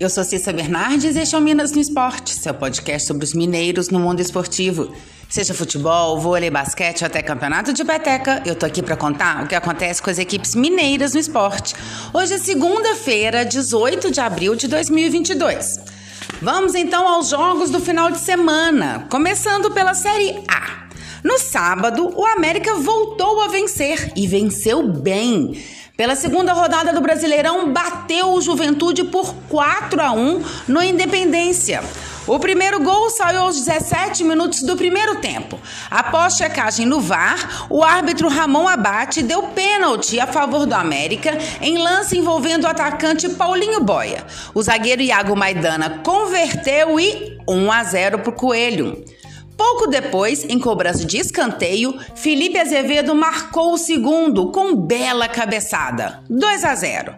Eu sou Cissa Bernardes e este é o Minas no Esporte, seu podcast sobre os mineiros no mundo esportivo. Seja futebol, vôlei, basquete ou até campeonato de peteca, eu tô aqui para contar o que acontece com as equipes mineiras no esporte. Hoje é segunda-feira, 18 de abril de 2022. Vamos então aos jogos do final de semana, começando pela Série A. No sábado, o América voltou a vencer e venceu bem. Pela segunda rodada do Brasileirão, bateu o Juventude por 4 a 1 no Independência. O primeiro gol saiu aos 17 minutos do primeiro tempo. Após checagem no VAR, o árbitro Ramon Abate deu pênalti a favor do América em lance envolvendo o atacante Paulinho Boia. O zagueiro Iago Maidana converteu e 1 a 0 para o Coelho. Pouco depois, em cobrança de escanteio, Felipe Azevedo marcou o segundo com bela cabeçada, 2 a 0.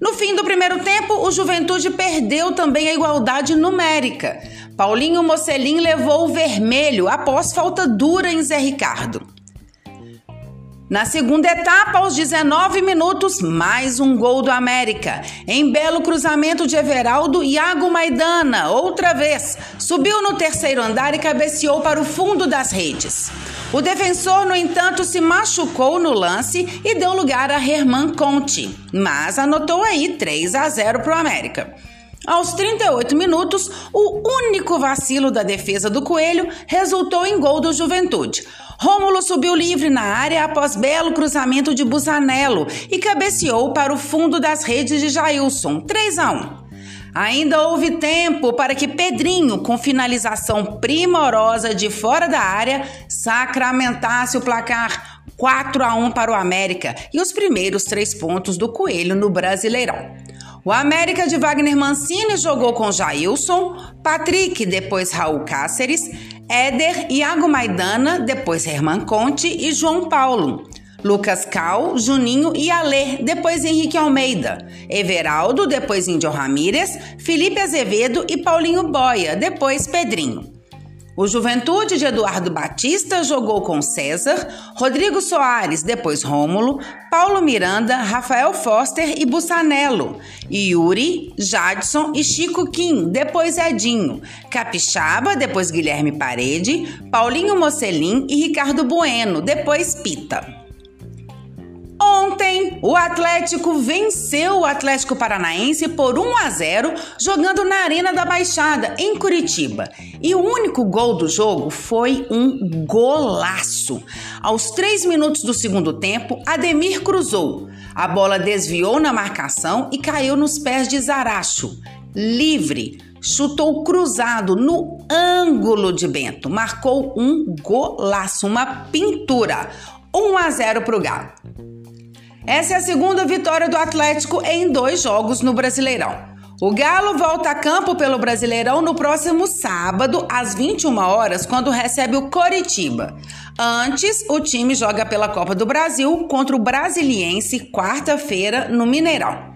No fim do primeiro tempo, o Juventude perdeu também a igualdade numérica. Paulinho Mocelin levou o vermelho após falta dura em Zé Ricardo. Na segunda etapa, aos 19 minutos, mais um gol do América. Em belo cruzamento de Everaldo, Iago Maidana, outra vez, subiu no terceiro andar e cabeceou para o fundo das redes. O defensor, no entanto, se machucou no lance e deu lugar a Herman Conte, mas anotou aí 3 a 0 para o América. Aos 38 minutos, o único vacilo da defesa do Coelho resultou em gol do Juventude. Rômulo subiu livre na área após belo cruzamento de Busanello e cabeceou para o fundo das redes de Jailson, 3 a 1. Ainda houve tempo para que Pedrinho, com finalização primorosa de fora da área, sacramentasse o placar 4 a 1 para o América e os primeiros três pontos do Coelho no Brasileirão. O América de Wagner Mancini jogou com Jailson, Patrick, depois Raul Cáceres, Éder, Iago Maidana, depois Herman Conte e João Paulo. Lucas Cal, Juninho e Alê, depois Henrique Almeida. Everaldo, depois Índio Ramírez, Felipe Azevedo e Paulinho Boia, depois Pedrinho. O Juventude de Eduardo Batista jogou com César, Rodrigo Soares, depois Rômulo, Paulo Miranda, Rafael Foster e Bussanello, Yuri, Jadson e Chico Kim, depois Edinho, Capixaba, depois Guilherme Parede, Paulinho Mocelin e Ricardo Bueno, depois Pita. Ontem, o Atlético venceu o Atlético Paranaense por 1 a 0, jogando na Arena da Baixada, em Curitiba. E o único gol do jogo foi um golaço. Aos 3 minutos do segundo tempo, Ademir cruzou. A bola desviou na marcação e caiu nos pés de Zaracho. Livre, chutou cruzado no ângulo de Bento. Marcou um golaço, uma pintura. 1 a 0 para o Galo. Essa é a segunda vitória do Atlético em dois jogos no Brasileirão. O Galo volta a campo pelo Brasileirão no próximo sábado, às 21 horas, quando recebe o Coritiba. Antes, o time joga pela Copa do Brasil contra o Brasiliense, quarta-feira, no Mineirão.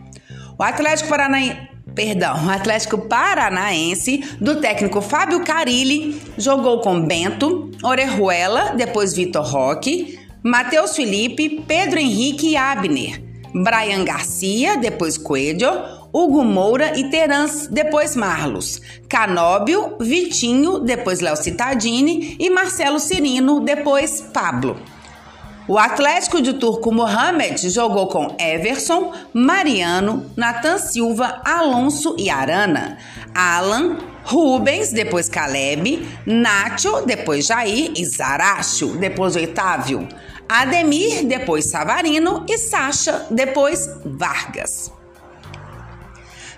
O Atlético Paranaense perdão, o Atlético Paranaense, do técnico Fábio Carilli, jogou com Bento, Orejuela, depois Vitor Roque, Matheus Felipe, Pedro Henrique e Abner, Brian Garcia, depois Coelho, Hugo Moura e Terans, depois Marlos, Canóbio, Vitinho, depois Léo Cittadini e Marcelo Cirino, depois Pablo. O Atlético de Turco Mohamed jogou com Everson, Mariano, Nathan Silva, Alonso e Arana, Alan, Rubens, depois Caleb, Nacho, depois Jair e Zaracho, depois Otávio. Ademir, depois Savarino e Sacha, depois Vargas.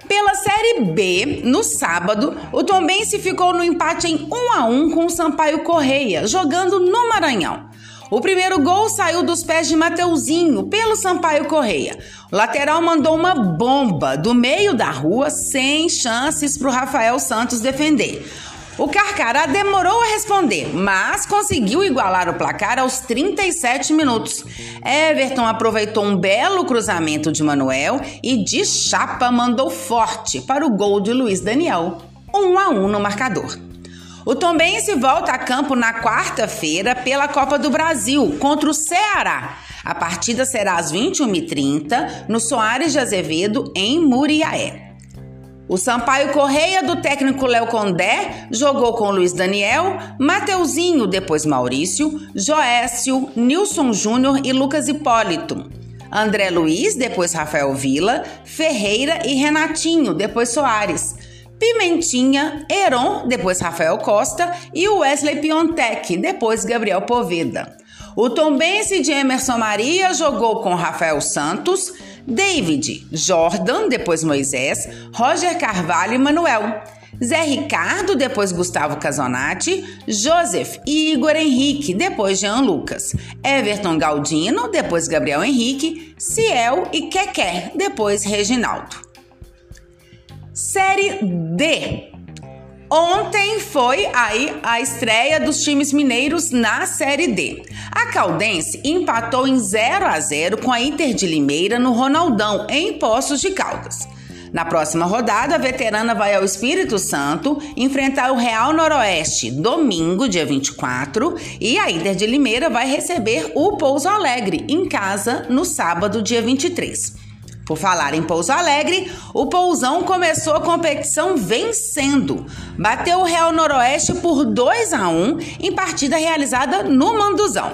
Pela Série B, no sábado, o Tombense ficou no empate em 1 a 1 com o Sampaio Correia, jogando no Maranhão. O primeiro gol saiu dos pés de Mateuzinho pelo Sampaio Correia. O lateral mandou uma bomba do meio da rua sem chances para o Rafael Santos defender. O Carcará demorou a responder, mas conseguiu igualar o placar aos 37 minutos. Everton aproveitou um belo cruzamento de Manuel e de chapa mandou forte para o gol de Luiz Daniel. 1 a 1 no marcador. O Tombense volta a campo na quarta-feira pela Copa do Brasil contra o Ceará. A partida será às 21h30 no Soares de Azevedo, em Muriaé. O Sampaio Correia, do técnico Léo Condé, jogou com Luiz Daniel, Mateuzinho, depois Maurício, Joécio, Nilson Júnior e Lucas Hipólito. André Luiz, depois Rafael Vila, Ferreira e Renatinho, depois Soares. Pimentinha, Heron, depois Rafael Costa e Wesley Piontec, depois Gabriel Poveda. O tombense de Emerson Maria jogou com Rafael Santos, David, Jordan, depois Moisés, Roger Carvalho e Manuel. Zé Ricardo, depois Gustavo Casonati, Joseph e Igor Henrique, depois Jean Lucas, Everton Galdino, depois Gabriel Henrique, Ciel e Keké, depois Reginaldo. Série D. Ontem foi aí a estreia dos times mineiros na Série D. A Caldense empatou em 0 a 0 com a Inter de Limeira no Ronaldão, em Poços de Caldas. Na próxima rodada, a veterana vai ao Espírito Santo enfrentar o Real Noroeste, domingo, dia 24, e a Inter de Limeira vai receber o Pouso Alegre, em casa, no sábado, dia 23. Por falar em Pouso Alegre, o Pousão começou a competição vencendo. Bateu o Real Noroeste por 2 a 1 em partida realizada no Manduzão.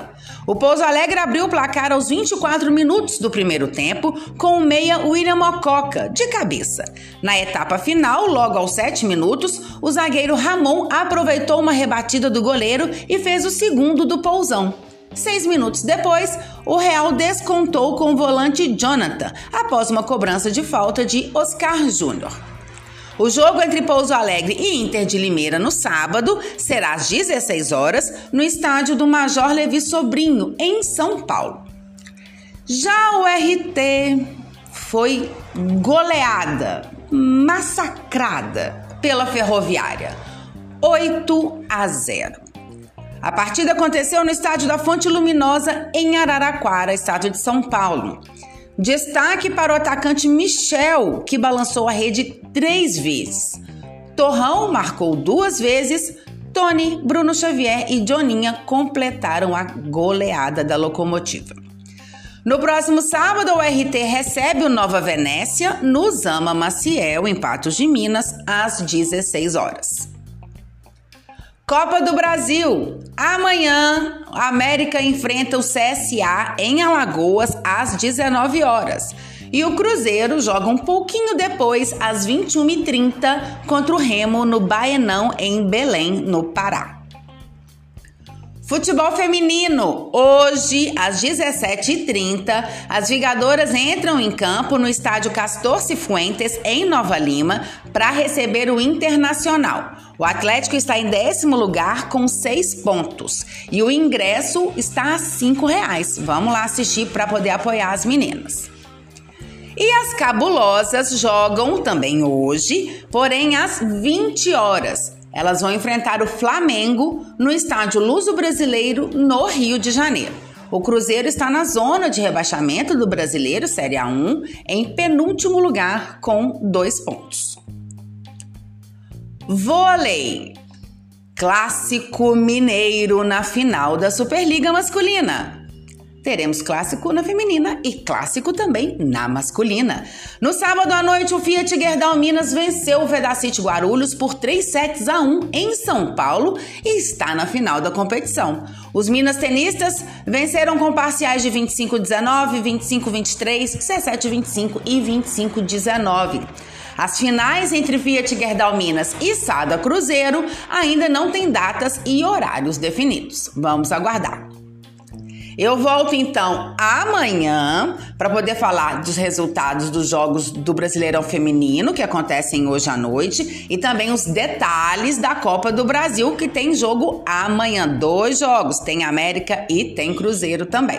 O Pouso Alegre abriu o placar aos 24 minutos do primeiro tempo com o meia William Mococa, de cabeça. Na etapa final, logo aos 7 minutos, o zagueiro Ramon aproveitou uma rebatida do goleiro e fez o segundo do Pousão. Seis minutos depois, o Real descontou com o volante Jonathan, após uma cobrança de falta de Oscar Júnior. O jogo entre Pouso Alegre e Inter de Limeira no sábado será às 16 horas no estádio do Major Levi Sobrinho, em São Paulo. Já o RT foi goleada, massacrada pela Ferroviária. 8 a 0. A partida aconteceu no estádio da Fonte Luminosa, em Araraquara, estado de São Paulo. Destaque para o atacante Michel, que balançou a rede três vezes. Torrão marcou duas vezes. Tony, Bruno Xavier e Joninha completaram a goleada da locomotiva. No próximo sábado, o RT recebe o Nova Venécia no Zama Maciel, em Patos de Minas, às 16 horas. Copa do Brasil. Amanhã, a América enfrenta o CSA em Alagoas às 19 horas. E o Cruzeiro joga um pouquinho depois, às 21h30, contra o Remo no Baenão, em Belém, no Pará. Futebol feminino. Hoje, às 17h30, as Vigadoras entram em campo no estádio Castor Cifuentes, em Nova Lima, para receber o Internacional. O Atlético está em décimo lugar com seis pontos e o ingresso está a cinco reais. Vamos lá assistir para poder apoiar as meninas. E as cabulosas jogam também hoje, porém às 20 horas. Elas vão enfrentar o Flamengo no estádio Luso Brasileiro, no Rio de Janeiro. O Cruzeiro está na zona de rebaixamento do Brasileiro Série A1, em penúltimo lugar, com dois pontos. Vôlei. Clássico Mineiro na final da Superliga Masculina. Teremos clássico na feminina e clássico também na masculina. No sábado à noite, o Fiat Gerdau Minas venceu o Vedacity Guarulhos por 3 sets a 1 em São Paulo e está na final da competição. Os Minas tenistas venceram com parciais de 25-19, 25-23, 17-25 e 25-19. As finais entre Fiat Gerdau Minas e Sada Cruzeiro ainda não têm datas e horários definidos. Vamos aguardar. Eu volto então amanhã para poder falar dos resultados dos jogos do Brasileirão Feminino que acontecem hoje à noite e também os detalhes da Copa do Brasil que tem jogo amanhã. Dois jogos, tem América e tem Cruzeiro também.